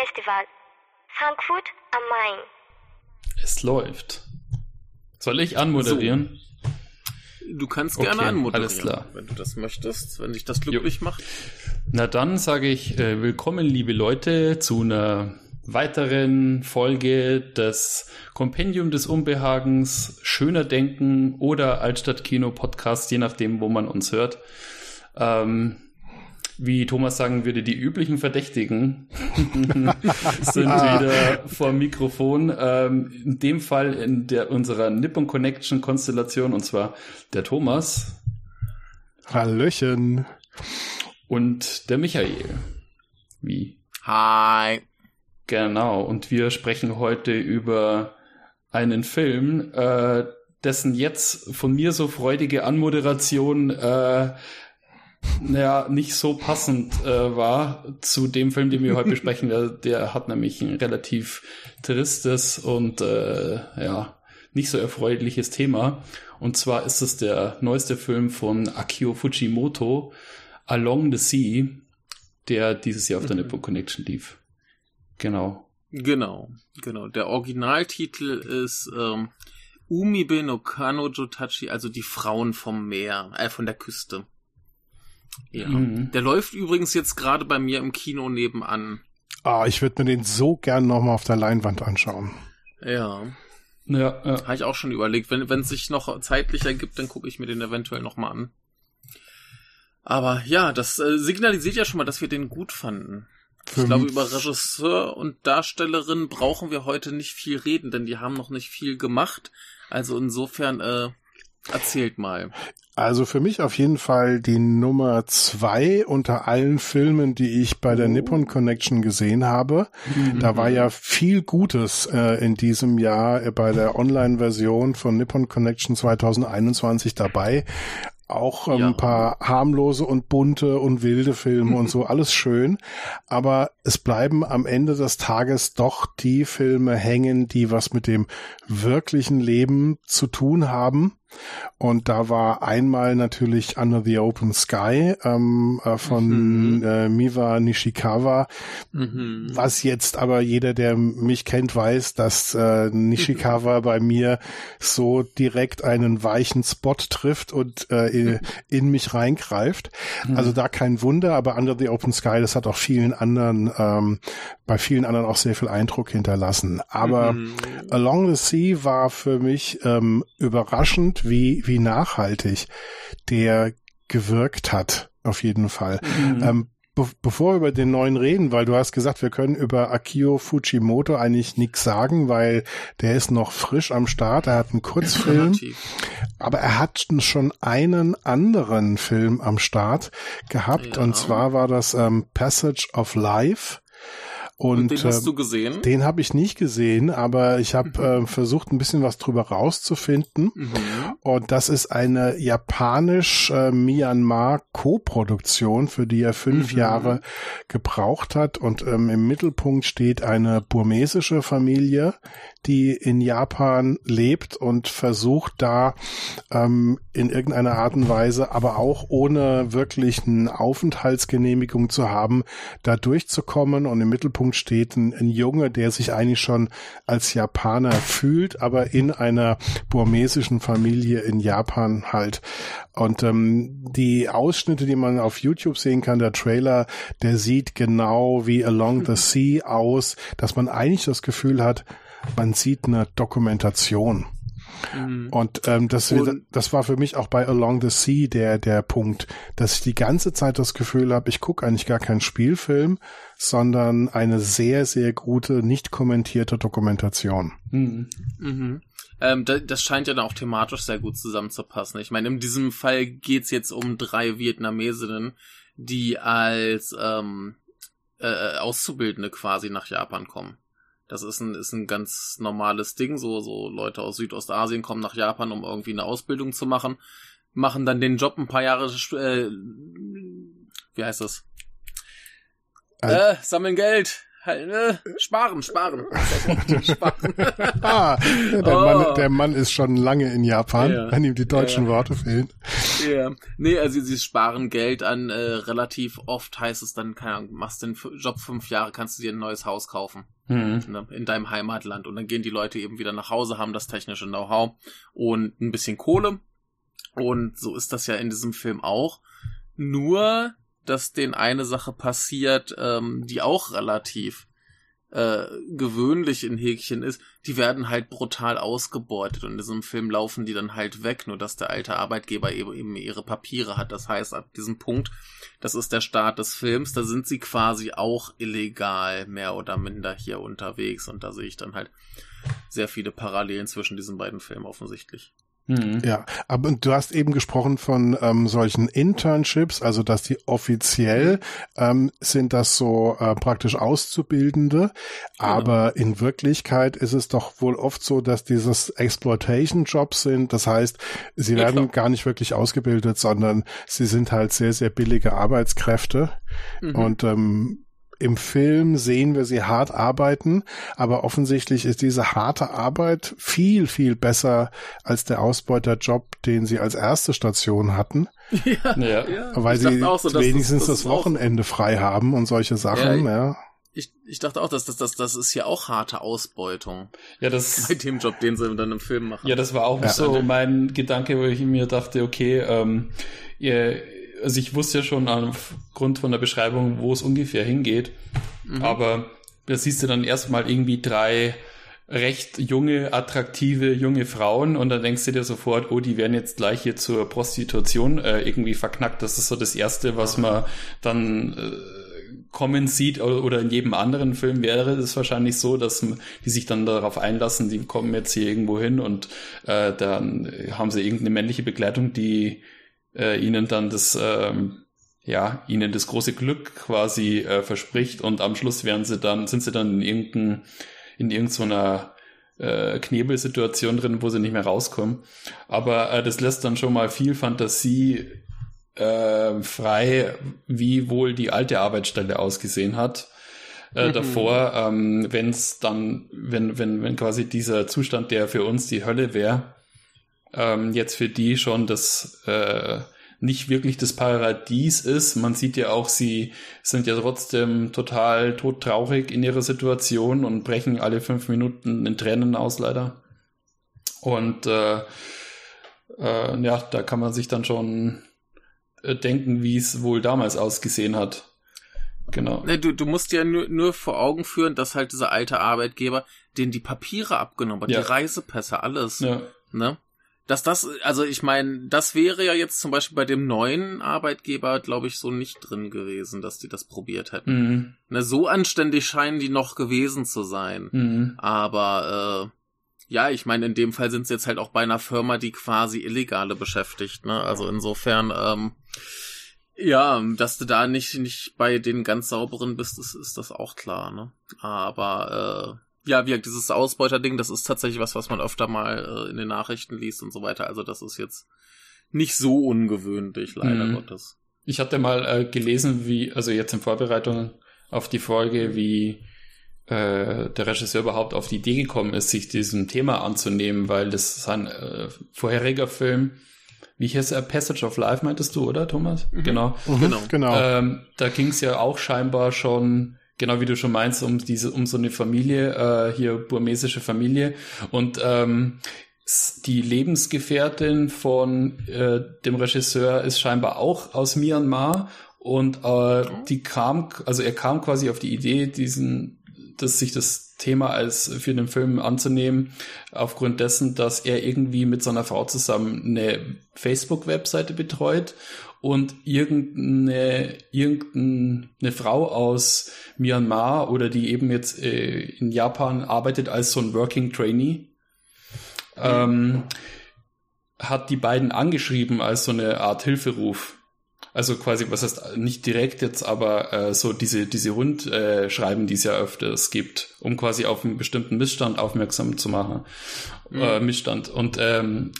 Filmfestival, Frankfurt am Main. Es läuft. Soll ich anmoderieren? So. Du kannst gerne okay, anmoderieren, alles klar. wenn du das möchtest, wenn dich das glücklich jo. macht. Na dann sage ich äh, willkommen, liebe Leute, zu einer weiteren Folge des Kompendium des Unbehagens, Schöner Denken oder Altstadtkino Podcast, je nachdem, wo man uns hört. Ähm, wie Thomas sagen würde, die üblichen Verdächtigen sind wieder vor Mikrofon. Ähm, in dem Fall in der unserer Nippon Connection Konstellation und zwar der Thomas. Hallöchen. Und der Michael. Wie? Hi. Genau. Und wir sprechen heute über einen Film, äh, dessen jetzt von mir so freudige Anmoderation äh, naja, nicht so passend äh, war zu dem Film, den wir heute besprechen. Der, der hat nämlich ein relativ tristes und äh, ja, nicht so erfreuliches Thema. Und zwar ist es der neueste Film von Akio Fujimoto, Along the Sea, der dieses Jahr auf der mhm. Nippon Connection lief. Genau. Genau, genau. Der Originaltitel ist ähm, Umibe no Kanojo Tachi, also die Frauen vom Meer, äh, von der Küste. Ja. Mhm. Der läuft übrigens jetzt gerade bei mir im Kino nebenan. Ah, ich würde mir den so gern nochmal auf der Leinwand anschauen. Ja. Ja, ja. Habe ich auch schon überlegt. Wenn es sich noch zeitlich ergibt, dann gucke ich mir den eventuell nochmal an. Aber ja, das äh, signalisiert ja schon mal, dass wir den gut fanden. Ich glaube, über Regisseur und Darstellerin brauchen wir heute nicht viel reden, denn die haben noch nicht viel gemacht. Also insofern, äh, erzählt mal. Also für mich auf jeden Fall die Nummer zwei unter allen Filmen, die ich bei der oh. Nippon Connection gesehen habe. Mhm. Da war ja viel Gutes äh, in diesem Jahr äh, bei der Online-Version von Nippon Connection 2021 dabei auch ähm, ja. ein paar harmlose und bunte und wilde Filme und so, alles schön. Aber es bleiben am Ende des Tages doch die Filme hängen, die was mit dem wirklichen Leben zu tun haben. Und da war einmal natürlich Under the Open Sky ähm, äh, von mhm. äh, Miwa Nishikawa, mhm. was jetzt aber jeder, der mich kennt, weiß, dass äh, Nishikawa bei mir so direkt einen weichen Spot trifft und äh, in, in mich reingreift. Mhm. Also da kein Wunder, aber Under the Open Sky, das hat auch vielen anderen, ähm, bei vielen anderen auch sehr viel Eindruck hinterlassen. Aber mhm. Along the Sea war für mich ähm, überraschend wie, wie nachhaltig der gewirkt hat, auf jeden Fall. Mhm. Ähm, be bevor wir über den neuen reden, weil du hast gesagt, wir können über Akio Fujimoto eigentlich nichts sagen, weil der ist noch frisch am Start. Er hat einen Kurzfilm, aber er hat schon einen anderen Film am Start gehabt ja. und zwar war das ähm, Passage of Life. Und, und den hast äh, du gesehen? Den habe ich nicht gesehen, aber ich habe mhm. äh, versucht, ein bisschen was drüber rauszufinden. Mhm. Und das ist eine japanisch-Myanmar-Co-Produktion, für die er fünf mhm. Jahre gebraucht hat. Und ähm, im Mittelpunkt steht eine burmesische Familie, die in Japan lebt und versucht da ähm, in irgendeiner Art und Weise, aber auch ohne wirklich eine Aufenthaltsgenehmigung zu haben, da durchzukommen. Und im Mittelpunkt steht ein, ein Junge, der sich eigentlich schon als Japaner fühlt, aber in einer burmesischen Familie in Japan halt. Und ähm, die Ausschnitte, die man auf YouTube sehen kann, der Trailer, der sieht genau wie Along the Sea aus, dass man eigentlich das Gefühl hat, man sieht eine Dokumentation. Mhm. Und ähm, das, und das war für mich auch bei Along the Sea der, der Punkt, dass ich die ganze Zeit das Gefühl habe, ich gucke eigentlich gar keinen Spielfilm, sondern eine sehr, sehr gute, nicht kommentierte Dokumentation. Mhm. Mhm. Ähm, das scheint ja dann auch thematisch sehr gut zusammenzupassen. Ich meine, in diesem Fall geht's jetzt um drei Vietnamesinnen, die als ähm, äh, Auszubildende quasi nach Japan kommen. Das ist ein, ist ein ganz normales Ding. So, so Leute aus Südostasien kommen nach Japan, um irgendwie eine Ausbildung zu machen, machen dann den Job ein paar Jahre, äh, wie heißt das? Also, äh, sammeln Geld. Halt, äh, sparen, sparen. sparen. ah, der, oh. Mann, der Mann ist schon lange in Japan, ja. wenn ihm die deutschen ja. Worte fehlen. Ja, nee, also sie sparen Geld an, äh, relativ oft heißt es dann, keine Ahnung, machst den Job fünf Jahre, kannst du dir ein neues Haus kaufen. Mhm. Ne, in deinem Heimatland. Und dann gehen die Leute eben wieder nach Hause, haben das technische Know-how und ein bisschen Kohle. Und so ist das ja in diesem Film auch. Nur, dass denen eine Sache passiert, ähm, die auch relativ äh, gewöhnlich in Häkchen ist, die werden halt brutal ausgebeutet und in diesem Film laufen die dann halt weg, nur dass der alte Arbeitgeber eben ihre Papiere hat. Das heißt, ab diesem Punkt, das ist der Start des Films, da sind sie quasi auch illegal mehr oder minder hier unterwegs und da sehe ich dann halt sehr viele Parallelen zwischen diesen beiden Filmen offensichtlich. Mhm. Ja, aber du hast eben gesprochen von ähm, solchen Internships, also dass die offiziell ähm, sind das so äh, praktisch Auszubildende, aber in Wirklichkeit ist es doch wohl oft so, dass dieses Exploitation-Jobs sind. Das heißt, sie Ja, werden klar. gar nicht wirklich ausgebildet, sondern sie sind halt sehr, sehr billige Arbeitskräfte. Mhm. Und ähm, im Film sehen wir sie hart arbeiten, aber offensichtlich ist diese harte Arbeit viel, viel besser als der Ausbeuterjob, den sie als erste Station hatten, ja, Ja. ja. weil Ich sie auch so, dass wenigstens das, das, auch- Wochenende frei haben und solche Sachen. Ja, Ich, ich dachte auch, dass das, das, das ist hier auch harte Ausbeutung Ja, das, bei dem Job, den sie dann im Film machen. ja, das war auch Ja. so mein Gedanke, wo ich mir dachte, okay, ähm, ihr, also ich wusste ja schon aufgrund von der Beschreibung, wo es ungefähr hingeht, Mhm. aber da siehst du dann erstmal irgendwie drei recht junge, attraktive junge Frauen und dann denkst du dir sofort, oh, die werden jetzt gleich hier zur Prostitution äh, irgendwie verknackt. Das ist so das Erste, was man dann äh, kommen sieht oder in jedem anderen Film wäre es wahrscheinlich so, dass die sich dann darauf einlassen, die kommen jetzt hier irgendwo hin und äh, dann haben sie irgendeine männliche Begleitung, die äh, ihnen dann das ähm, ja, ihnen das große Glück quasi äh, verspricht und am Schluss werden sie dann, sind sie dann in irgendein, in irgendeiner äh, Knebelsituation drin, wo sie nicht mehr rauskommen. Aber äh, das lässt dann schon mal viel Fantasie äh, frei, wie wohl die alte Arbeitsstelle ausgesehen hat. Äh, Mhm. Davor, ähm, wenn es dann, wenn, wenn, wenn quasi dieser Zustand, der für uns die Hölle wäre, ähm, jetzt für die schon das äh, nicht wirklich das Paradies ist. Man sieht ja auch, sie sind ja trotzdem total todtraurig in ihrer Situation und brechen alle fünf Minuten in Tränen aus, leider. Und äh, äh, ja, da kann man sich dann schon äh, denken, wie es wohl damals ausgesehen hat. Genau. Du, du musst dir nur, nur vor Augen führen, dass halt dieser alte Arbeitgeber den die Papiere abgenommen hat, Ja. die Reisepässe, alles. Ja. Ne? Dass das, also ich meine, das wäre ja jetzt zum Beispiel bei dem neuen Arbeitgeber, glaube ich, so nicht drin gewesen, dass die das probiert hätten. Mhm. Ne, so anständig scheinen die noch gewesen zu sein. Mhm. Aber äh, ja, ich meine, in dem Fall sind sie jetzt halt auch bei einer Firma, die quasi Illegale beschäftigt, ne? Also insofern, ähm, ja, dass du da nicht, nicht bei den ganz sauberen bist, ist, ist das auch klar, ne? Aber äh, ja, wie gesagt, dieses Ausbeuterding, das ist tatsächlich was, was man öfter mal äh, in den Nachrichten liest und so weiter. Also das ist jetzt nicht so ungewöhnlich, leider Mhm. Gottes. Ich hatte mal äh, gelesen, wie, also jetzt in Vorbereitung auf die Folge, wie äh, der Regisseur überhaupt auf die Idee gekommen ist, sich diesem Thema anzunehmen, weil das sein äh, vorheriger Film, wie hieß er, Passage of Life, meintest du, oder Thomas? Mhm. Genau. Mhm, Genau. genau. Ähm, da ging es ja auch scheinbar schon, genau wie du schon meinst, um diese, um so eine Familie, äh, hier burmesische Familie. Und ähm, die Lebensgefährtin von äh, dem Regisseur ist scheinbar auch aus Myanmar. Und äh, die kam, also er kam quasi auf die Idee, diesen, dass sich das Thema als für den Film anzunehmen, aufgrund dessen, dass er irgendwie mit seiner Frau zusammen eine Facebook-Webseite betreut und irgendeine, irgendeine Frau aus Myanmar oder die eben jetzt äh, in Japan arbeitet als so ein Working Trainee, ähm, hat die beiden angeschrieben als so eine Art Hilferuf. Also quasi, was heißt nicht direkt jetzt, aber äh, so diese, diese Rundschreiben, äh, die es ja öfters gibt, um quasi auf einen bestimmten Missstand aufmerksam zu machen. Mhm. Äh, Missstand. Und ähm,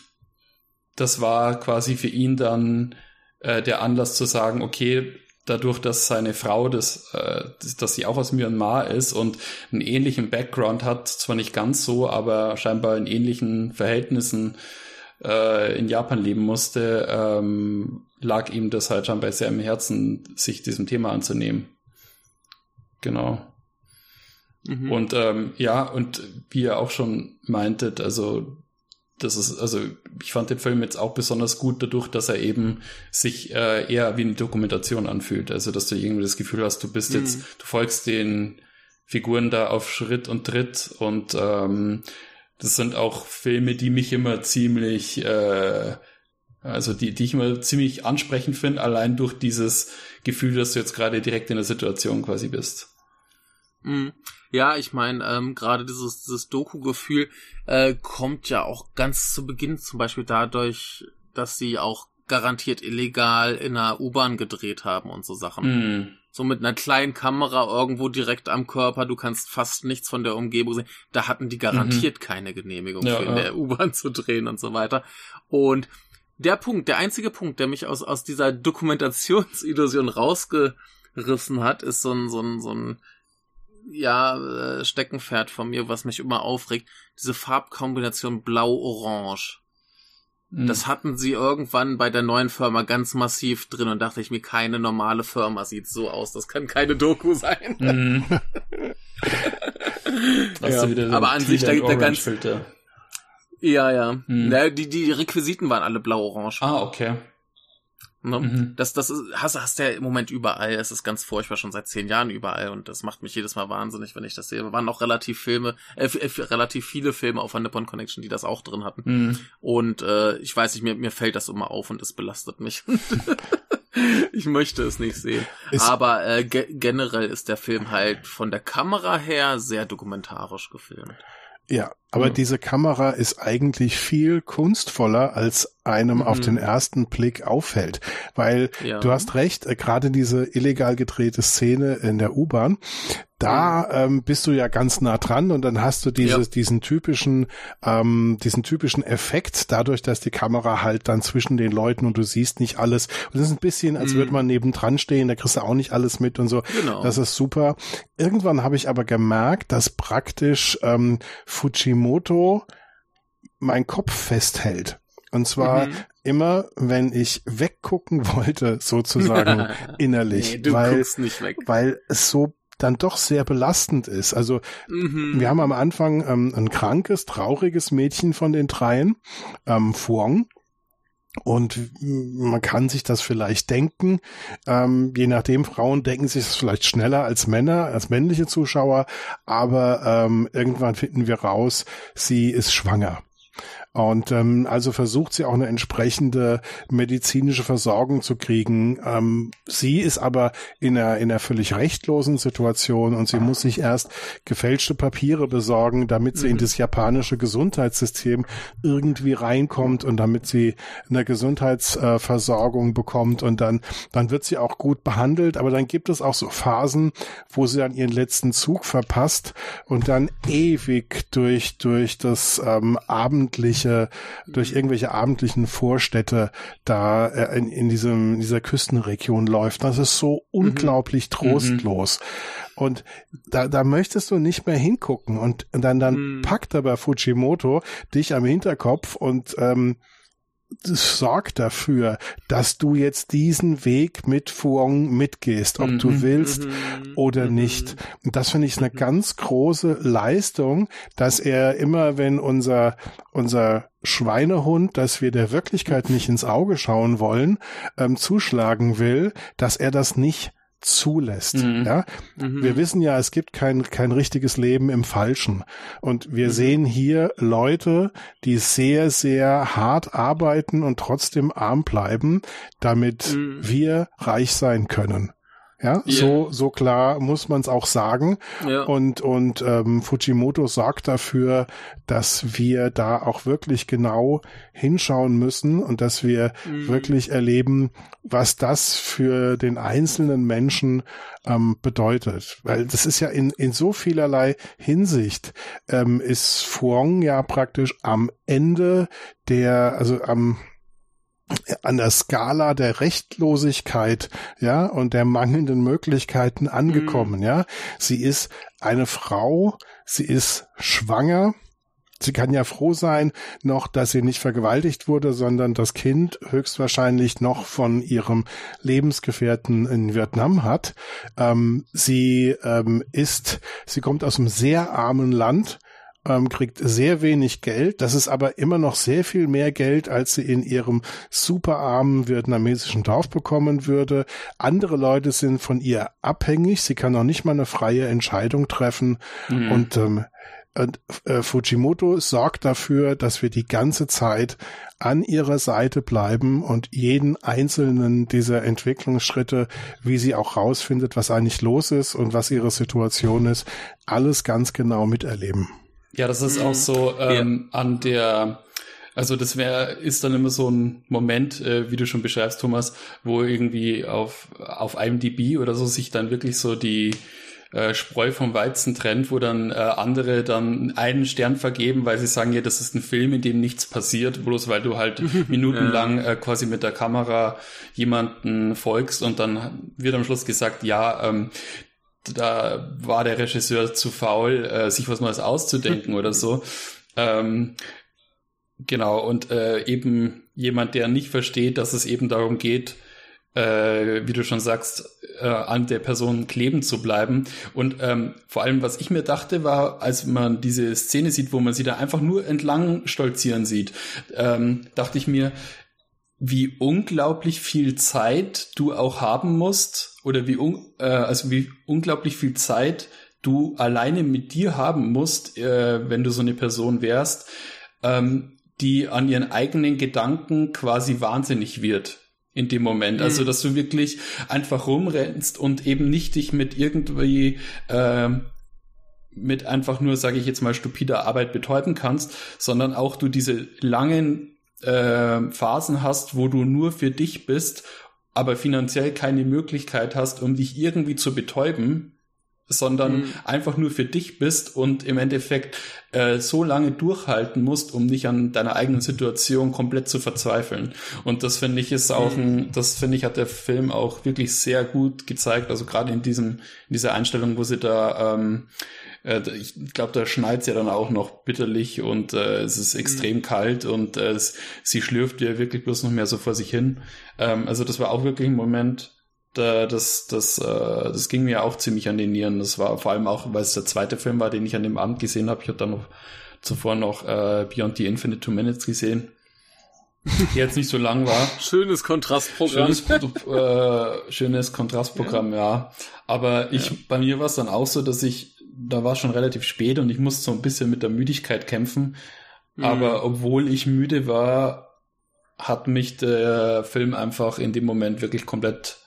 das war quasi für ihn dann äh, der Anlass zu sagen, okay, dadurch, dass seine Frau, das, äh, dass, sie auch aus Myanmar ist und einen ähnlichen Background hat, zwar nicht ganz so, aber scheinbar in ähnlichen Verhältnissen äh, in Japan leben musste, ähm, lag ihm das halt schon bei sehr im Herzen, sich diesem Thema anzunehmen. Genau. Mhm. Und ähm, ja, und wie ihr auch schon meintet, also das ist, also ich fand den Film jetzt auch besonders gut dadurch, dass er eben sich äh, eher wie eine Dokumentation anfühlt. Also dass du irgendwie das Gefühl hast, du bist mhm. jetzt, du folgst den Figuren da auf Schritt und Tritt und ähm, das sind auch Filme, die mich immer ziemlich, äh, also die, die ich immer ziemlich ansprechend finde, allein durch dieses Gefühl, dass du jetzt gerade direkt in der Situation quasi bist. Mhm. Ja, ich meine, ähm, gerade dieses, dieses Doku-Gefühl äh, kommt ja auch ganz zu Beginn zum Beispiel dadurch, dass sie auch garantiert illegal in einer U-Bahn gedreht haben und so Sachen. Mm. So mit einer kleinen Kamera irgendwo direkt am Körper, du kannst fast nichts von der Umgebung sehen. Da hatten die garantiert mhm. keine Genehmigung ja, für in ja. der U-Bahn zu drehen und so weiter. Und der Punkt, der einzige Punkt, der mich aus, aus dieser Dokumentationsillusion rausgerissen hat, ist so ein, so ein, so ein ja, äh, Steckenpferd von mir, was mich immer aufregt, diese Farbkombination blau-orange. Mhm. Das hatten sie irgendwann bei der neuen Firma ganz massiv drin und dachte ich mir, keine normale Firma sieht so aus. Das kann keine Doku sein. Mhm. ja. Aber an sich, da, der ganz. Filter. Ja, ja. Mhm. ja die, die Requisiten waren alle blau-orange. Ah, okay. Ne? Mhm. Das, das ist, hast, hast ja im Moment überall. Es ist ganz furchtbar, schon seit zehn Jahren überall. Und das macht mich jedes Mal wahnsinnig, wenn ich das sehe. Wir waren auch relativ Filme, äh, äh, relativ viele Filme auf der Nippon Connection, die das auch drin hatten. Mhm. Und äh, ich weiß nicht, mir, mir fällt das immer auf und es belastet mich. ich möchte es nicht sehen. Ist Aber äh, ge generell ist der Film halt von der Kamera her sehr dokumentarisch gefilmt. Ja, aber mhm. diese Kamera ist eigentlich viel kunstvoller, als einem mhm. auf den ersten Blick auffällt. Weil ja. du hast recht, äh, gerade diese illegal gedrehte Szene in der U-Bahn, da mhm. ähm, bist du ja ganz nah dran und dann hast du dieses, ja. diesen typischen, ähm, diesen typischen Effekt, dadurch, dass die Kamera halt dann zwischen den Leuten und du siehst nicht alles. Und das ist ein bisschen, als mhm. würde man nebendran stehen, da kriegst du auch nicht alles mit und so. Genau. Das ist super. Irgendwann habe ich aber gemerkt, dass praktisch ähm, Fujimoto mein Kopf festhält. Und zwar mhm. immer, wenn ich weggucken wollte, sozusagen innerlich. Nee, du weil, guckst nicht weg. Weil es so dann doch sehr belastend ist. Also mhm. wir haben am Anfang ähm, ein krankes, trauriges Mädchen von den dreien, ähm, Fuong. Und man kann sich das vielleicht denken, ähm, je nachdem, Frauen denken sich das vielleicht schneller als Männer, als männliche Zuschauer, aber ähm, irgendwann finden wir raus, sie ist schwanger. Und ähm, also versucht sie auch eine entsprechende medizinische Versorgung zu kriegen. Ähm, sie ist aber in einer, in einer völlig rechtlosen Situation und sie muss sich erst gefälschte Papiere besorgen, damit sie mhm. in das japanische Gesundheitssystem irgendwie reinkommt und damit sie eine Gesundheitsversorgung bekommt und dann, dann wird sie auch gut behandelt. Aber dann gibt es auch so Phasen, wo sie dann ihren letzten Zug verpasst und dann ewig durch, durch das ähm, abendliche irgendwelche, durch irgendwelche abendlichen Vorstädte da äh, in, in diesem, in dieser Küstenregion läuft. Das ist so mhm. unglaublich mhm. trostlos. Und da, da möchtest du nicht mehr hingucken. Und, und dann, dann mhm. packt aber Fujimoto dich am Hinterkopf und ähm, sorgt dafür, dass du jetzt diesen Weg mit Fuong mitgehst, ob mhm. du willst mhm. oder mhm. nicht. Und das finde ich eine ganz große Leistung, dass er immer, wenn unser, unser Schweinehund, dass wir der Wirklichkeit nicht ins Auge schauen wollen, ähm, zuschlagen will, dass er das nicht zulässt. Mhm. Ja, mhm. wir wissen ja, es gibt kein kein richtiges Leben im Falschen und wir mhm. sehen hier Leute, die sehr sehr hart arbeiten und trotzdem arm bleiben, damit mhm. wir reich sein können. Ja, yeah. so, so klar muss man es auch sagen. Ja. Und, und ähm, Fujimoto sorgt dafür, dass wir da auch wirklich genau hinschauen müssen und dass wir mhm. wirklich erleben, was das für den einzelnen Menschen ähm, bedeutet. Weil das ist ja in, in so vielerlei Hinsicht, ähm, ist Fuong ja praktisch am Ende der, also am an der Skala der Rechtlosigkeit, ja, und der mangelnden Möglichkeiten angekommen, mhm. ja. Sie ist eine Frau, sie ist schwanger, sie kann ja froh sein, noch, dass sie nicht vergewaltigt wurde, sondern das Kind höchstwahrscheinlich noch von ihrem Lebensgefährten in Vietnam hat. Ähm, sie ähm, ist, sie kommt aus einem sehr armen Land ähm, kriegt sehr wenig Geld. Das ist aber immer noch sehr viel mehr Geld, als sie in ihrem superarmen vietnamesischen Dorf bekommen würde. Andere Leute sind von ihr abhängig. Sie kann auch nicht mal eine freie Entscheidung treffen. Mhm. Und ähm, und äh, Fujimoto sorgt dafür, dass wir die ganze Zeit an ihrer Seite bleiben und jeden einzelnen dieser Entwicklungsschritte, wie sie auch rausfindet, was eigentlich los ist und was ihre Situation ist, alles ganz genau miterleben. Ja, das ist mhm. auch so ähm, ja. an der, also das wäre, ist dann immer so ein Moment, äh, wie du schon beschreibst, Thomas, wo irgendwie auf, auf IMDb oder so sich dann wirklich so die äh, Spreu vom Weizen trennt, wo dann äh, andere dann einen Stern vergeben, weil sie sagen, ja, das ist ein Film, in dem nichts passiert, bloß weil du halt minutenlang äh, quasi mit der Kamera jemanden folgst und dann wird am Schluss gesagt, ja, ähm, da war der Regisseur zu faul, äh, sich was Neues auszudenken oder so. Ähm, genau, und äh, eben jemand, der nicht versteht, dass es eben darum geht, äh, wie du schon sagst, äh, an der Person kleben zu bleiben. Und ähm, vor allem, was ich mir dachte, war, als man diese Szene sieht, wo man sie da einfach nur entlang stolzieren sieht, ähm, dachte ich mir, wie unglaublich viel Zeit du auch haben musst oder wie, un äh, also wie unglaublich viel Zeit du alleine mit dir haben musst, äh, wenn du so eine Person wärst, ähm, die an ihren eigenen Gedanken quasi wahnsinnig wird in dem Moment. Also, mhm. Also, dass du wirklich einfach rumrennst und eben nicht dich mit irgendwie äh, mit einfach nur, sage ich jetzt mal, stupider Arbeit betäuben kannst, sondern auch du diese langen äh, Phasen hast, wo du nur für dich bist, aber finanziell keine Möglichkeit hast, um dich irgendwie zu betäuben, sondern mhm. einfach nur für dich bist und im Endeffekt äh, so lange durchhalten musst, um nicht an deiner eigenen Situation komplett zu verzweifeln. Und das finde ich ist auch ein, mhm. das finde ich hat der Film auch wirklich sehr gut gezeigt. Also gerade in diesem, in dieser Einstellung, wo sie da ähm, äh, ich glaube, da schneit ja dann auch noch bitterlich und äh, es ist extrem mhm. kalt und äh, es, sie schlürft ja wirklich bloß noch mehr so vor sich hin. Ähm, also das war auch wirklich ein Moment, da, das, das, äh, das ging mir auch ziemlich an den Nieren. Das war vor allem auch, weil es der zweite Film war, den ich an dem Abend gesehen habe. Ich habe dann noch zuvor noch äh, Beyond the Infinite Two Minutes gesehen die jetzt nicht so lang war. Schönes Kontrastprogramm. Schönes, äh, schönes Kontrastprogramm, ja. ja. Aber ich, ja. bei mir war es dann auch so, dass ich da war schon relativ spät und ich musste so ein bisschen mit der Müdigkeit kämpfen. Mhm. Aber obwohl ich müde war, hat mich der Film einfach in dem Moment wirklich komplett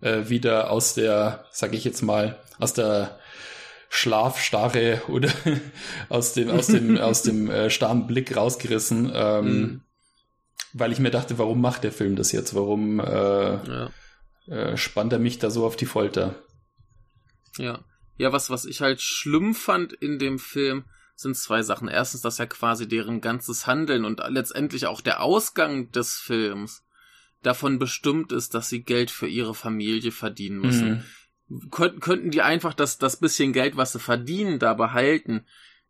äh, wieder aus der, sag ich jetzt mal, aus der Schlafstarre oder aus dem, aus dem, aus dem äh, starren Blick rausgerissen, ähm, mhm. weil ich mir dachte, warum macht der Film das jetzt? Warum äh, ja. äh, spannt er mich da so auf die Folter? Ja. Ja, was, was ich halt schlimm fand in dem Film, sind zwei Sachen. Erstens, dass ja quasi deren ganzes Handeln und letztendlich auch der Ausgang des Films davon bestimmt ist, dass sie Geld für ihre Familie verdienen müssen. Mhm. Könnten, könnten die einfach das, das bisschen Geld, was sie verdienen, da behalten,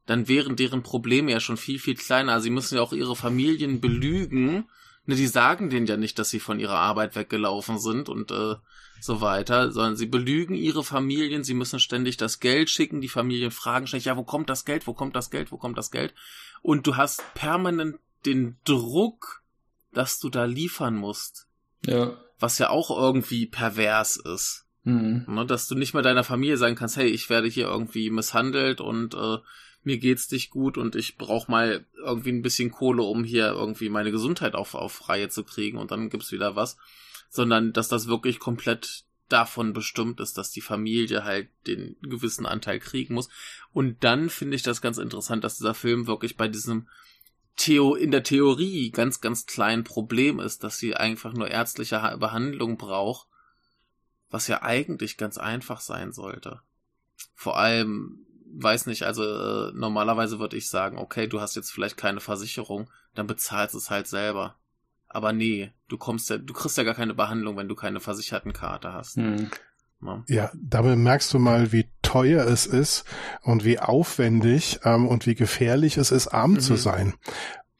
dann wären deren Probleme ja schon viel, viel kleiner. Sie müssen ja auch ihre Familien belügen. Ne, die sagen denen ja nicht, dass sie von ihrer Arbeit weggelaufen sind und äh, so weiter, sondern sie belügen ihre Familien, sie müssen ständig das Geld schicken, die Familien fragen ständig, ja, wo kommt das Geld, wo kommt das Geld, wo kommt das Geld? Und du hast permanent den Druck, dass du da liefern musst. Ja. Was ja auch irgendwie pervers ist. Mhm. Ne, dass du nicht mehr deiner Familie sagen kannst, hey, ich werde hier irgendwie misshandelt und äh, mir geht's nicht gut und ich brauche mal irgendwie ein bisschen Kohle, um hier irgendwie meine Gesundheit auf, auf Reihe zu kriegen und dann gibt's wieder was sondern dass das wirklich komplett davon bestimmt ist, dass die Familie halt den gewissen Anteil kriegen muss. Und dann finde ich das ganz interessant, dass dieser Film wirklich bei diesem Theo in der Theorie ganz, ganz kleinen Problem ist, dass sie einfach nur ärztliche Behandlung braucht, was ja eigentlich ganz einfach sein sollte. Vor allem, weiß nicht, also äh, normalerweise würde ich sagen, okay, du hast jetzt vielleicht keine Versicherung, dann bezahlst es halt selber. Aber nee, du kommst ja, du kriegst ja gar keine Behandlung, wenn du keine versicherten Karte hast. Hm. Ja, dabei merkst du mal, wie teuer es ist und wie aufwendig ähm, und wie gefährlich es ist, arm mhm. zu sein.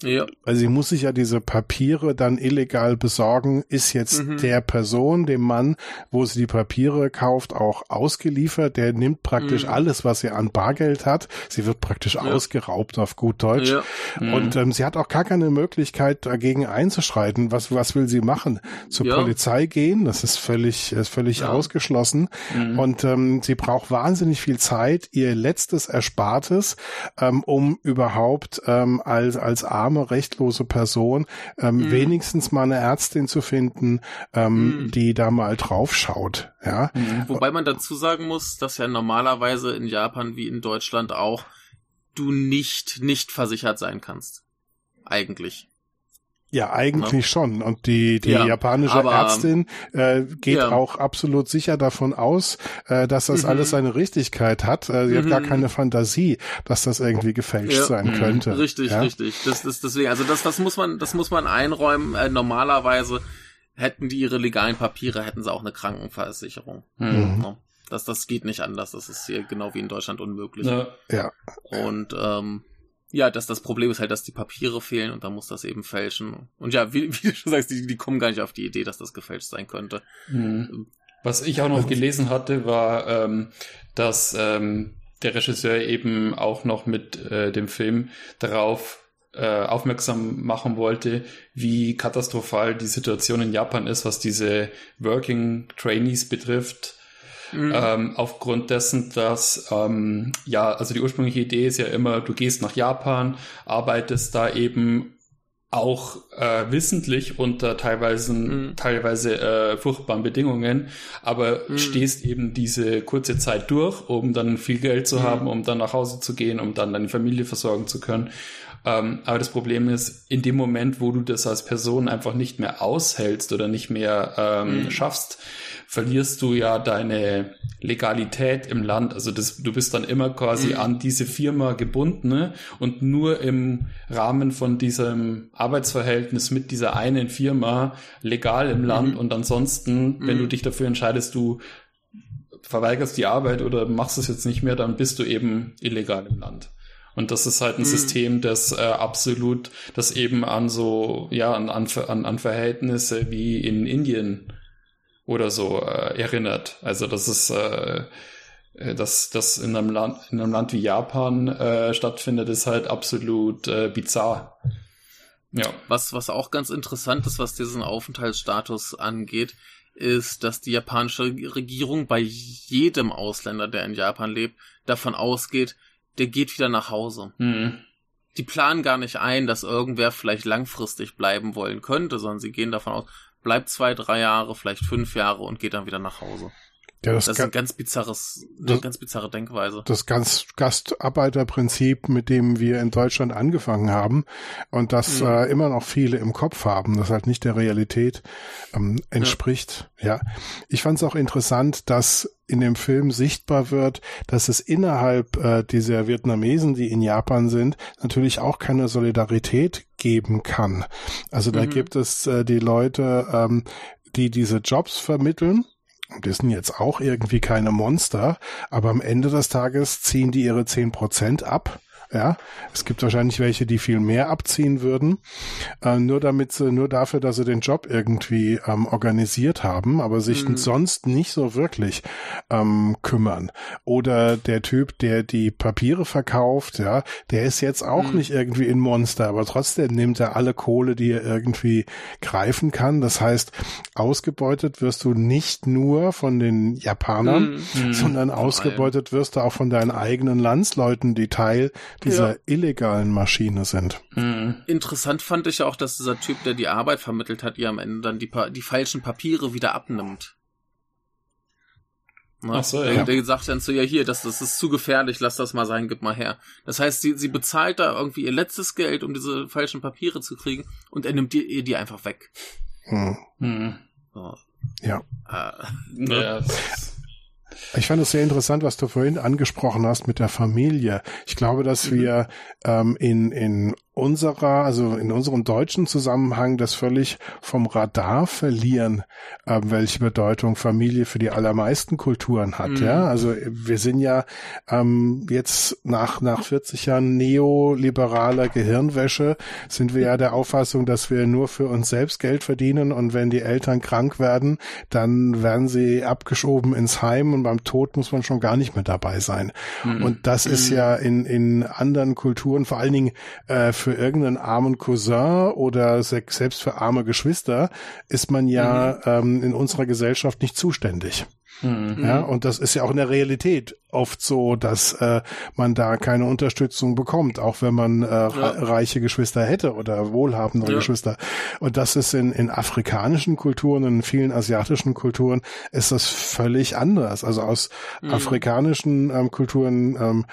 Ja. Also sie muss sich ja diese Papiere dann illegal besorgen, ist jetzt mhm. der Person, dem Mann, wo sie die Papiere kauft, auch ausgeliefert. Der nimmt praktisch mhm. alles, was sie an Bargeld hat. Sie wird praktisch ja. ausgeraubt auf gut Deutsch. Ja. Mhm. Und ähm, sie hat auch gar keine Möglichkeit, dagegen einzuschreiten. Was, was will sie machen? Zur ja. Polizei gehen? Das ist völlig, ist völlig ausgeschlossen. Mhm. Und ähm, sie braucht wahnsinnig viel Zeit, ihr letztes Erspartes, ähm, um überhaupt ähm, als, als Arm arme, rechtlose Person, ähm, mhm. wenigstens mal eine Ärztin zu finden, ähm, mhm. die da mal drauf schaut. Ja? Mhm. Wobei man dazu sagen muss, dass ja normalerweise in Japan wie in Deutschland auch du nicht nicht versichert sein kannst. Eigentlich. Ja, eigentlich ja. schon. Und die, die ja, japanische aber, Ärztin äh, geht ja. auch absolut sicher davon aus, äh, dass das mhm. alles seine Richtigkeit hat. Äh, sie mhm. hat gar mhm. keine Fantasie, dass das irgendwie gefälscht sein mhm. könnte. Richtig, richtig. Das ist deswegen, also das, das muss man, das muss man einräumen. Äh, normalerweise hätten die ihre legalen Papiere, hätten sie auch eine Krankenversicherung. Mhm. Das, das geht nicht anders. Das ist hier genau wie in Deutschland unmöglich. Ja. Und ähm, ja, dass das Problem ist halt, dass die Papiere fehlen und da muss das eben fälschen. Und ja, wie, wie du schon sagst, die, die kommen gar nicht auf die Idee, dass das gefälscht sein könnte. Mhm. Was ich auch noch gelesen hatte, war, ähm, dass ähm, der Regisseur eben auch noch mit äh, dem Film darauf äh, aufmerksam machen wollte, wie katastrophal die Situation in Japan ist, was diese Working Trainees betrifft Mhm. Ähm, aufgrund dessen, dass ähm, ja, also die ursprüngliche Idee ist ja immer, du gehst nach Japan, arbeitest da eben auch äh, wissentlich unter teilweise mhm. teilweise äh, furchtbaren Bedingungen, aber mhm. stehst eben diese kurze Zeit durch, um dann viel Geld zu mhm. haben, um dann nach Hause zu gehen, um dann deine Familie versorgen zu können. Ähm, aber das Problem ist, in dem Moment, wo du das als Person einfach nicht mehr aushältst oder nicht mehr ähm, mhm. schaffst, verlierst du ja deine Legalität im Land. Also das, du bist dann immer quasi mhm. an diese Firma gebunden ne? und nur im Rahmen von diesem Arbeitsverhältnis mit dieser einen Firma legal im Land mhm. und ansonsten, wenn du mhm. dich dafür entscheidest, du verweigerst die Arbeit oder machst es jetzt nicht mehr, dann bist du eben illegal im Land. Und das ist halt ein mhm. System, das äh, absolut, das eben an so, ja, an, an, an Verhältnisse wie in Indien oder so äh, erinnert. Also das ist äh, äh, dass das in einem Land in einem Land wie Japan äh, stattfindet, ist halt absolut äh, bizarr. Ja. Was was auch ganz interessant ist, was diesen Aufenthaltsstatus angeht, ist, dass die japanische Regierung bei jedem Ausländer, der in Japan lebt, davon ausgeht, der geht wieder nach Hause. Mhm. Die planen gar nicht ein, dass irgendwer vielleicht langfristig bleiben wollen könnte, sondern sie gehen davon aus, bleibt zwei, drei Jahre, vielleicht fünf Jahre und geht dann wieder nach Hause. Ja, das, das ist ein ganz bizarres, eine ganz bizarre Denkweise. Das ganz Gastarbeiterprinzip, mit dem wir in Deutschland angefangen haben und das mhm. äh, immer noch viele im Kopf haben, das halt nicht der Realität ähm, entspricht. Ja. ja. Ich fand es auch interessant, dass in dem Film sichtbar wird, dass es innerhalb äh, dieser Vietnamesen, die in Japan sind, natürlich auch keine Solidarität geben kann. Also da mhm. gibt es äh, die Leute, ähm, die diese Jobs vermitteln die sind jetzt auch irgendwie keine Monster, aber am Ende des Tages ziehen die ihre zehn Prozent ab ja, es gibt wahrscheinlich welche, die viel mehr abziehen würden, äh, nur damit sie, nur dafür, dass sie den Job irgendwie ähm, organisiert haben, aber sich mhm. sonst nicht so wirklich ähm, kümmern. Oder der Typ, der die Papiere verkauft, ja, der ist jetzt auch mhm. nicht irgendwie ein Monster, aber trotzdem nimmt er alle Kohle, die er irgendwie greifen kann. Das heißt, ausgebeutet wirst du nicht nur von den Japanern, mhm. sondern ausgebeutet wirst du auch von deinen eigenen Landsleuten, die Teil dieser ja. illegalen Maschine sind. Mhm. Interessant fand ich auch, dass dieser Typ, der die Arbeit vermittelt hat, ihr am Ende dann die, die falschen Papiere wieder abnimmt. Na, Ach so, ja. Der sagt dann zu ihr, hier, das, das ist zu gefährlich, lass das mal sein, gib mal her. Das heißt, sie, sie bezahlt da irgendwie ihr letztes Geld, um diese falschen Papiere zu kriegen und er nimmt ihr die einfach weg. Hm. Hm. So. Ja. Äh, ne? ja. Ich fand es sehr interessant, was du vorhin angesprochen hast mit der Familie. Ich glaube, dass mhm. wir ähm, in, in unserer, also in unserem deutschen Zusammenhang das völlig vom Radar verlieren, äh, welche Bedeutung Familie für die allermeisten Kulturen hat. Mhm. Ja, also wir sind ja ähm, jetzt nach nach 40 Jahren neoliberaler Gehirnwäsche sind wir ja der Auffassung, dass wir nur für uns selbst Geld verdienen und wenn die Eltern krank werden, dann werden sie abgeschoben ins Heim und beim Tod muss man schon gar nicht mehr dabei sein. Mhm. Und das ist mhm. ja in in anderen Kulturen vor allen Dingen äh, für irgendeinen armen Cousin oder selbst für arme Geschwister ist man ja mhm. ähm, in unserer Gesellschaft nicht zuständig. Mhm. Ja, und das ist ja auch in der Realität oft so, dass äh, man da keine Unterstützung bekommt, auch wenn man äh, ja. reiche Geschwister hätte oder wohlhabende ja. Geschwister. Und das ist in, in afrikanischen Kulturen, in vielen asiatischen Kulturen ist das völlig anders. Also aus mhm. afrikanischen ähm, Kulturen ähm,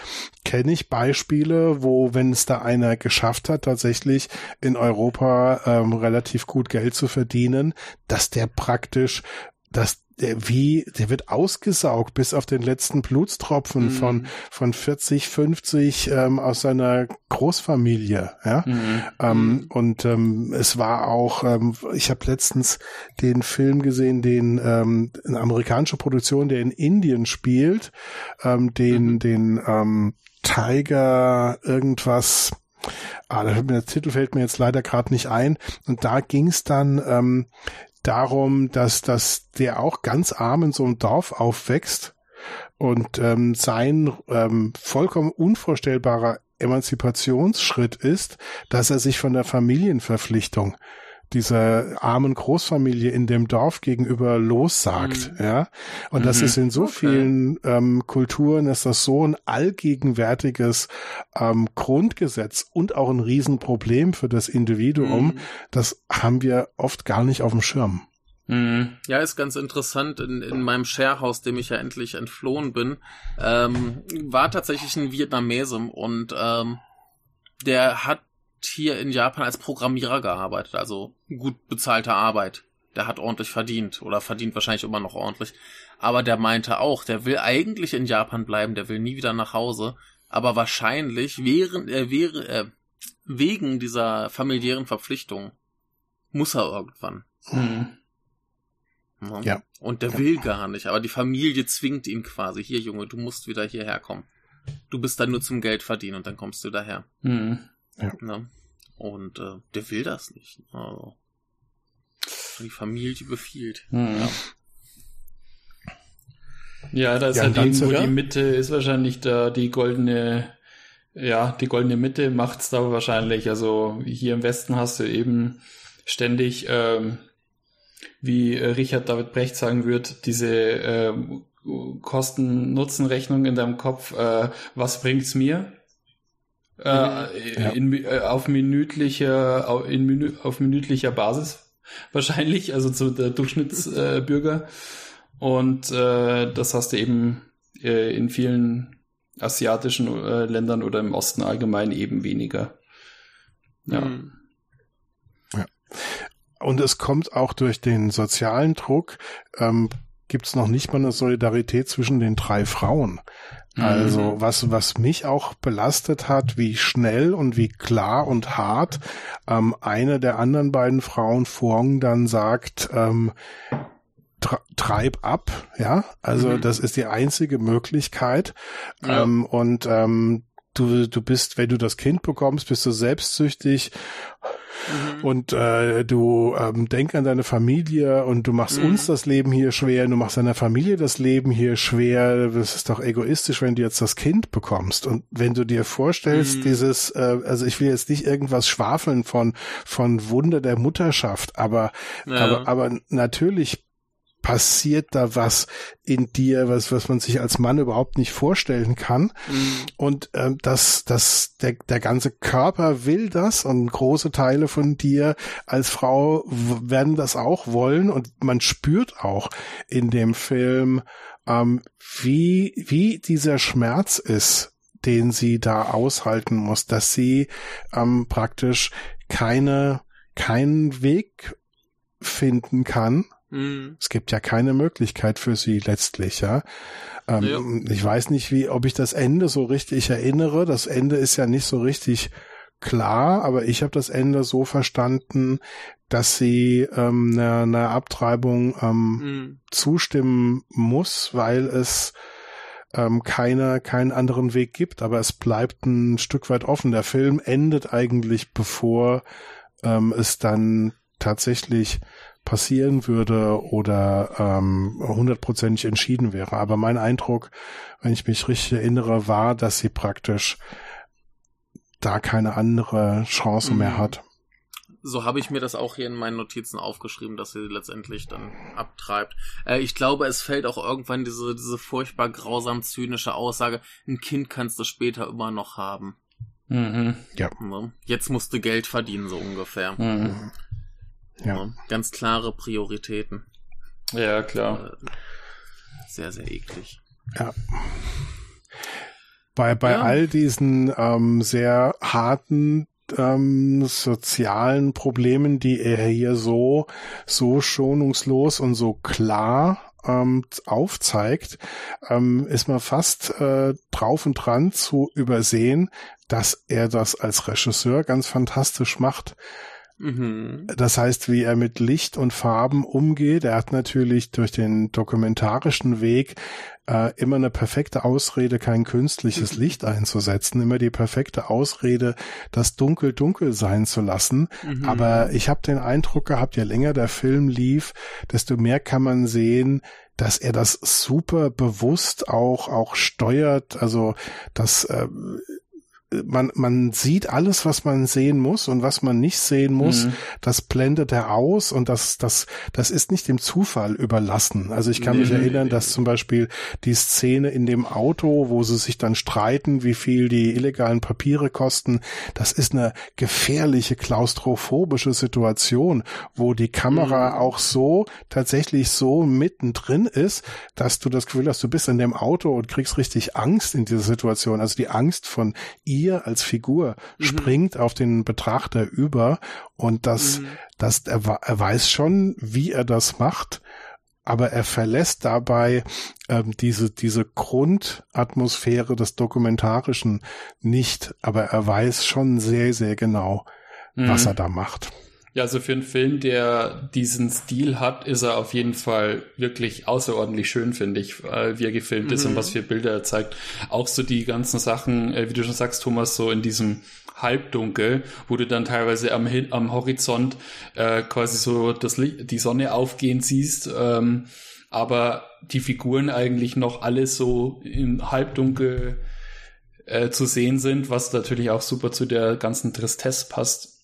kenne ich Beispiele, wo, wenn es da einer geschafft hat, tatsächlich in Europa ähm, relativ gut Geld zu verdienen, dass der praktisch dass der wie, der wird ausgesaugt bis auf den letzten Blutstropfen mhm. von, von 40, 50 ähm, aus seiner Großfamilie. Ja? Mhm. Ähm, mhm. und ähm, es war auch, ähm, ich habe letztens den Film gesehen, den ähm, eine amerikanische Produktion, der in Indien spielt, ähm, den, mhm. den ähm, Tiger irgendwas Ah, der Titel fällt mir jetzt leider gerade nicht ein. Und da ging es dann ähm, darum, dass, dass der auch ganz arm in so einem Dorf aufwächst und ähm, sein ähm, vollkommen unvorstellbarer Emanzipationsschritt ist, dass er sich von der Familienverpflichtung dieser armen Großfamilie in dem Dorf gegenüber lossagt, mhm. ja. Und mhm. das ist in so okay. vielen ähm, Kulturen ist das so ein allgegenwärtiges ähm, Grundgesetz und auch ein Riesenproblem für das Individuum. Mhm. Das haben wir oft gar nicht auf dem Schirm. Mhm. Ja, ist ganz interessant. In, in meinem Sharehouse, dem ich ja endlich entflohen bin, ähm, war tatsächlich ein Vietnamese und ähm, der hat hier in Japan als Programmierer gearbeitet, also gut bezahlte Arbeit. Der hat ordentlich verdient oder verdient wahrscheinlich immer noch ordentlich. Aber der meinte auch, der will eigentlich in Japan bleiben, der will nie wieder nach Hause. Aber wahrscheinlich während er wäre äh, wegen dieser familiären Verpflichtung muss er irgendwann. Mhm. Ja. Und der ja. will gar nicht, aber die Familie zwingt ihn quasi. Hier, Junge, du musst wieder hierher kommen. Du bist dann nur zum Geld verdienen und dann kommst du daher. Mhm. Ja. Ne? Und äh, der will das nicht. Also, die Familie befiehlt. Hm. Ja. Ja, da ist ja, halt irgendwo die Mitte, ist wahrscheinlich da die goldene, ja, die goldene Mitte macht's da wahrscheinlich. Also hier im Westen hast du eben ständig, ähm, wie Richard David Brecht sagen wird, diese ähm, Kosten-Nutzen-Rechnung in deinem Kopf, äh, was bringt's mir? Äh, ja. in, äh, auf minütlicher in Minü auf minütlicher Basis wahrscheinlich, also zu der Durchschnittsbürger. Äh, und äh, das hast du eben äh, in vielen asiatischen äh, Ländern oder im Osten allgemein eben weniger. Ja. Mhm. ja. Und es kommt auch durch den sozialen Druck, ähm, gibt es noch nicht mal eine Solidarität zwischen den drei Frauen. Also mhm. was, was mich auch belastet hat, wie schnell und wie klar und hart ähm, eine der anderen beiden Frauen Fuong dann sagt, ähm, treib ab, ja, also mhm. das ist die einzige Möglichkeit ja. ähm, und ähm, du, du bist, wenn du das Kind bekommst, bist du selbstsüchtig Mhm. Und äh, du ähm, denk an deine Familie und du machst mhm. uns das Leben hier schwer, du machst deiner Familie das Leben hier schwer. Das ist doch egoistisch, wenn du jetzt das Kind bekommst. Und wenn du dir vorstellst, mhm. dieses, äh, also ich will jetzt nicht irgendwas schwafeln von von Wunder der Mutterschaft, aber ja. aber aber natürlich passiert da was in dir, was, was man sich als Mann überhaupt nicht vorstellen kann. Mhm. Und ähm, das, das, der, der ganze Körper will das und große Teile von dir als Frau werden das auch wollen und man spürt auch in dem Film, ähm, wie, wie dieser Schmerz ist, den sie da aushalten muss, dass sie ähm, praktisch keine, keinen Weg finden kann, Mhm. Es gibt ja keine Möglichkeit für sie letztlich, ja. Ähm, ja. Ich weiß nicht, wie, ob ich das Ende so richtig erinnere. Das Ende ist ja nicht so richtig klar, aber ich habe das Ende so verstanden, dass sie ähm, einer, einer Abtreibung ähm, mhm. zustimmen muss, weil es ähm, keine, keinen anderen Weg gibt, aber es bleibt ein Stück weit offen. Der Film endet eigentlich, bevor ähm, es dann tatsächlich passieren würde oder ähm, hundertprozentig entschieden wäre. Aber mein Eindruck, wenn ich mich richtig erinnere, war, dass sie praktisch da keine andere Chance mhm. mehr hat. So habe ich mir das auch hier in meinen Notizen aufgeschrieben, dass sie letztendlich dann abtreibt. Äh, ich glaube, es fällt auch irgendwann diese, diese furchtbar grausam zynische Aussage, ein Kind kannst du später immer noch haben. Mhm. Ja. Jetzt musst du Geld verdienen, so ungefähr. Mhm. Ja. Ganz klare Prioritäten. Ja, klar. Äh, sehr, sehr eklig. Ja. Bei, bei ja. all diesen ähm, sehr harten ähm, sozialen Problemen, die er hier so, so schonungslos und so klar ähm, aufzeigt, ähm, ist man fast äh, drauf und dran zu übersehen, dass er das als Regisseur ganz fantastisch macht. Mhm. Das heißt, wie er mit Licht und Farben umgeht. Er hat natürlich durch den dokumentarischen Weg äh, immer eine perfekte Ausrede, kein künstliches mhm. Licht einzusetzen, immer die perfekte Ausrede, das dunkel dunkel sein zu lassen. Mhm. Aber ich habe den Eindruck gehabt, je länger der Film lief, desto mehr kann man sehen, dass er das super bewusst auch auch steuert. Also das äh, man, man sieht alles, was man sehen muss und was man nicht sehen muss, mhm. das blendet er aus und das, das, das ist nicht dem Zufall überlassen. Also ich kann nee, mich erinnern, dass zum Beispiel die Szene in dem Auto, wo sie sich dann streiten, wie viel die illegalen Papiere kosten, das ist eine gefährliche klaustrophobische Situation, wo die Kamera mhm. auch so tatsächlich so mittendrin ist, dass du das Gefühl hast, du bist in dem Auto und kriegst richtig Angst in dieser Situation. Also die Angst von ihr als Figur mhm. springt auf den Betrachter über und das, mhm. das, er, er weiß schon, wie er das macht, aber er verlässt dabei ähm, diese, diese Grundatmosphäre des Dokumentarischen nicht, aber er weiß schon sehr, sehr genau, mhm. was er da macht. Ja, also für einen Film, der diesen Stil hat, ist er auf jeden Fall wirklich außerordentlich schön, finde ich, wie er gefilmt mhm. ist und mhm. was für Bilder er zeigt. Auch so die ganzen Sachen, äh, wie du schon sagst, Thomas, so in diesem Halbdunkel, wo du dann teilweise am, am Horizont äh, quasi so das Licht, die Sonne aufgehen siehst, ähm, aber die Figuren eigentlich noch alles so im Halbdunkel äh, zu sehen sind, was natürlich auch super zu der ganzen Tristesse passt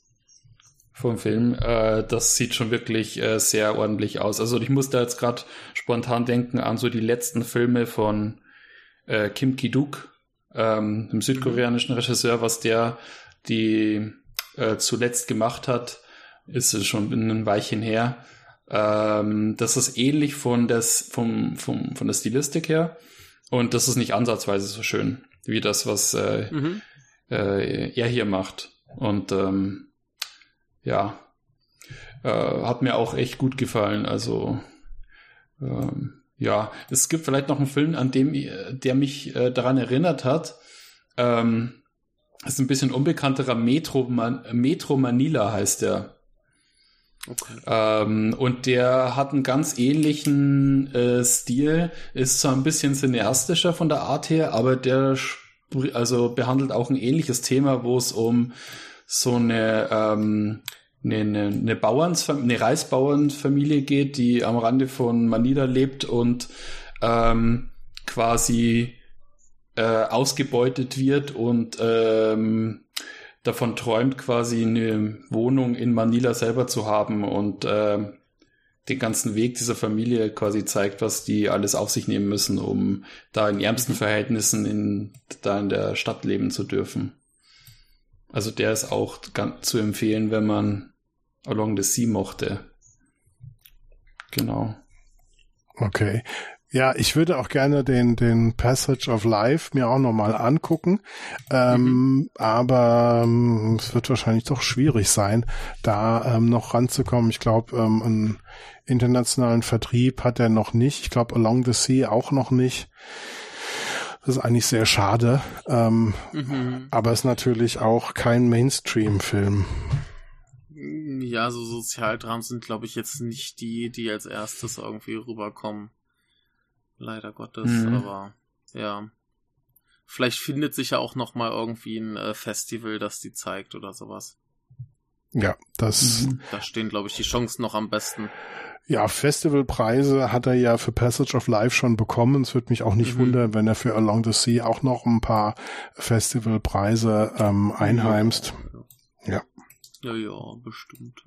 vom Film. Äh, das sieht schon wirklich äh, sehr ordentlich aus. Also ich muss da jetzt gerade spontan denken an so die letzten Filme von äh, Kim Ki-duk, ähm, dem südkoreanischen Regisseur, was der die äh, zuletzt gemacht hat, ist es schon ein Weilchen her. Ähm, das ist ähnlich von, des, vom, vom, von der Stilistik her und das ist nicht ansatzweise so schön wie das, was äh, mhm. äh, er hier macht. Und ähm, ja, äh, hat mir auch echt gut gefallen. Also ähm, ja, es gibt vielleicht noch einen Film, an dem der mich äh, daran erinnert hat. Ähm, ist ein bisschen unbekannterer Metro, Man Metro Manila heißt der. Okay. Ähm, und der hat einen ganz ähnlichen äh, Stil, ist zwar ein bisschen cineastischer von der Art her, aber der also behandelt auch ein ähnliches Thema, wo es um so eine, ähm, eine, eine, eine, Bauerns, eine Reisbauernfamilie geht, die am Rande von Manila lebt und ähm, quasi äh, ausgebeutet wird und ähm, davon träumt, quasi eine Wohnung in Manila selber zu haben und äh, den ganzen Weg dieser Familie quasi zeigt, was die alles auf sich nehmen müssen, um da in ärmsten Verhältnissen in, da in der Stadt leben zu dürfen. Also der ist auch zu empfehlen, wenn man Along the Sea mochte. Genau. Okay. Ja, ich würde auch gerne den, den Passage of Life mir auch nochmal angucken. Ähm, mhm. Aber ähm, es wird wahrscheinlich doch schwierig sein, da ähm, noch ranzukommen. Ich glaube, ähm, einen internationalen Vertrieb hat er noch nicht. Ich glaube, Along the Sea auch noch nicht. Das ist eigentlich sehr schade. Ähm, mhm. Aber ist natürlich auch kein Mainstream-Film. Ja, so Sozialdramen sind, glaube ich, jetzt nicht die, die als erstes irgendwie rüberkommen. Leider Gottes, mhm. aber ja. Vielleicht findet sich ja auch noch mal irgendwie ein äh, Festival, das die zeigt oder sowas. Ja, das. Mhm. Da stehen, glaube ich, die Chancen noch am besten. Ja, Festivalpreise hat er ja für Passage of Life schon bekommen. Es würde mich auch nicht mhm. wundern, wenn er für Along the Sea auch noch ein paar Festivalpreise ähm, einheimst. Ja. Ja, ja, bestimmt.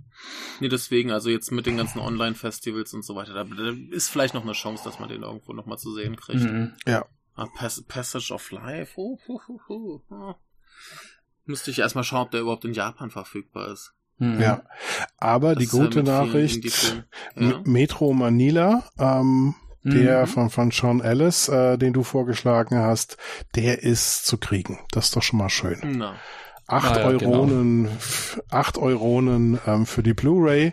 Nee, deswegen, also jetzt mit den ganzen Online-Festivals und so weiter, da, ist vielleicht noch eine Chance, dass man den irgendwo noch mal zu sehen kriegt. Mhm. Ja. Ah, Pass Passage of Life. Uh, uh, uh, uh. Müsste ich erstmal schauen, ob der überhaupt in Japan verfügbar ist. Mhm. Ja, aber das die gute ja Nachricht, ja? Metro Manila, ähm, mhm. der von, von Sean Ellis, äh, den du vorgeschlagen hast, der ist zu kriegen. Das ist doch schon mal schön. Na. Acht ah, ja, Euronen, genau. acht Euronen ähm, für die Blu-ray.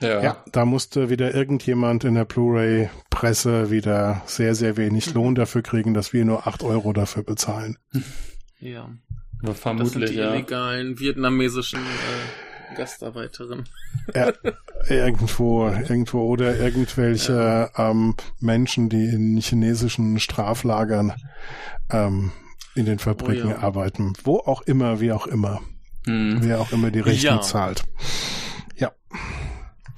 Ja. ja, da musste wieder irgendjemand in der Blu-ray-Presse wieder sehr, sehr wenig mhm. Lohn dafür kriegen, dass wir nur acht Euro dafür bezahlen. Ja. Vermutlich, das sind die ja. illegalen vietnamesischen äh, Gastarbeiterin. Ja, irgendwo, irgendwo oder irgendwelche ja. ähm, Menschen, die in chinesischen Straflagern ähm, in den Fabriken oh, ja. arbeiten. Wo auch immer, wie auch immer. Hm. Wer auch immer die Rechnung ja. zahlt. Ja.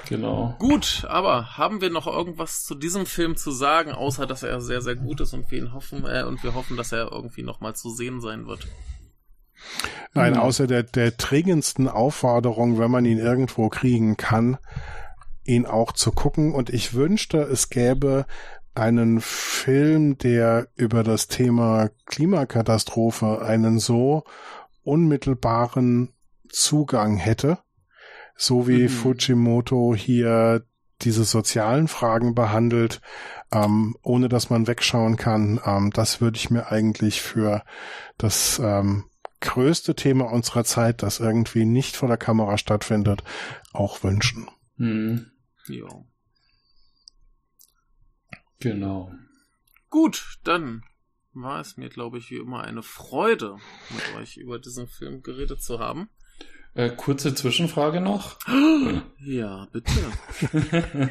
Genau. Gut, aber haben wir noch irgendwas zu diesem Film zu sagen, außer dass er sehr, sehr gut ist und wir ihn hoffen, äh, und wir hoffen, dass er irgendwie nochmal zu sehen sein wird? Nein, mhm. außer der, der dringendsten Aufforderung, wenn man ihn irgendwo kriegen kann, ihn auch zu gucken. Und ich wünschte, es gäbe einen Film, der über das Thema Klimakatastrophe einen so unmittelbaren Zugang hätte, so wie mhm. Fujimoto hier diese sozialen Fragen behandelt, ähm, ohne dass man wegschauen kann. Ähm, das würde ich mir eigentlich für das ähm, größte Thema unserer Zeit, das irgendwie nicht vor der Kamera stattfindet, auch wünschen. Hm. Ja. Genau. Gut, dann war es mir, glaube ich, wie immer eine Freude, mit euch über diesen Film geredet zu haben. Äh, kurze Zwischenfrage noch. Ja, bitte.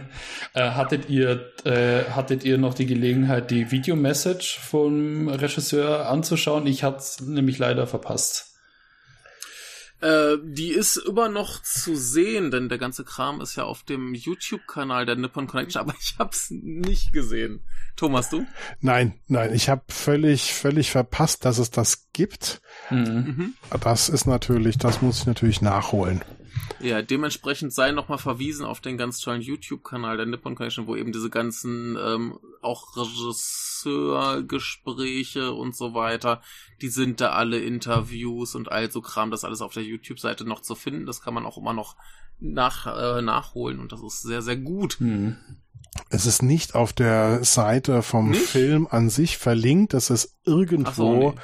äh, hattet ihr äh, hattet ihr noch die Gelegenheit, die Videomessage vom Regisseur anzuschauen? Ich hatte es nämlich leider verpasst. Äh, die ist immer noch zu sehen, denn der ganze Kram ist ja auf dem YouTube-Kanal der Nippon Connection, aber ich hab's nicht gesehen. Thomas, du? Nein, nein, ich habe völlig, völlig verpasst, dass es das gibt. Mhm. Das ist natürlich, das muss ich natürlich nachholen. Ja, dementsprechend sei nochmal verwiesen auf den ganz tollen YouTube-Kanal der Nippon Connection, wo eben diese ganzen ähm, auch Regisseurgespräche und so weiter, die sind da alle Interviews und all so Kram, das alles auf der YouTube-Seite noch zu finden. Das kann man auch immer noch nach, äh, nachholen und das ist sehr, sehr gut. Mhm. Es ist nicht auf der Seite vom nicht? Film an sich verlinkt, das ist irgendwo so, nee.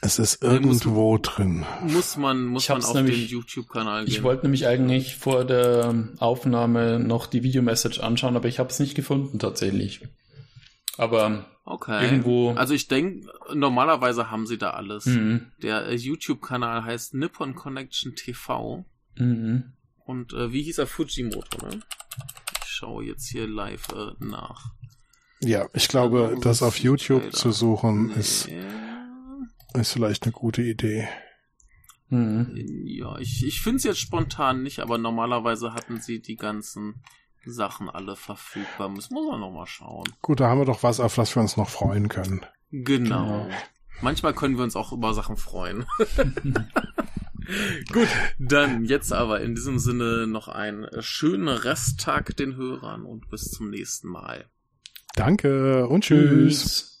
Es ist irgendwo muss, drin. Muss man, muss man auf nämlich, den YouTube-Kanal gehen. Ich wollte nämlich eigentlich vor der Aufnahme noch die Videomessage anschauen, aber ich habe es nicht gefunden tatsächlich. Aber okay. irgendwo. Also ich denke, normalerweise haben sie da alles. Mhm. Der äh, YouTube-Kanal heißt Nippon Connection TV. Mhm. Und äh, wie hieß er? Fujimoto, ne? Ich schaue jetzt hier live äh, nach. Ja, ich glaube, das auf YouTube zu suchen nee. ist ist vielleicht eine gute Idee. Mhm. Ja, ich, ich finde es jetzt spontan nicht, aber normalerweise hatten sie die ganzen Sachen alle verfügbar. Das muss man nochmal schauen. Gut, da haben wir doch was, auf das wir uns noch freuen können. Genau. genau. Manchmal können wir uns auch über Sachen freuen. Gut, dann jetzt aber in diesem Sinne noch einen schönen Resttag den Hörern und bis zum nächsten Mal. Danke und tschüss. tschüss.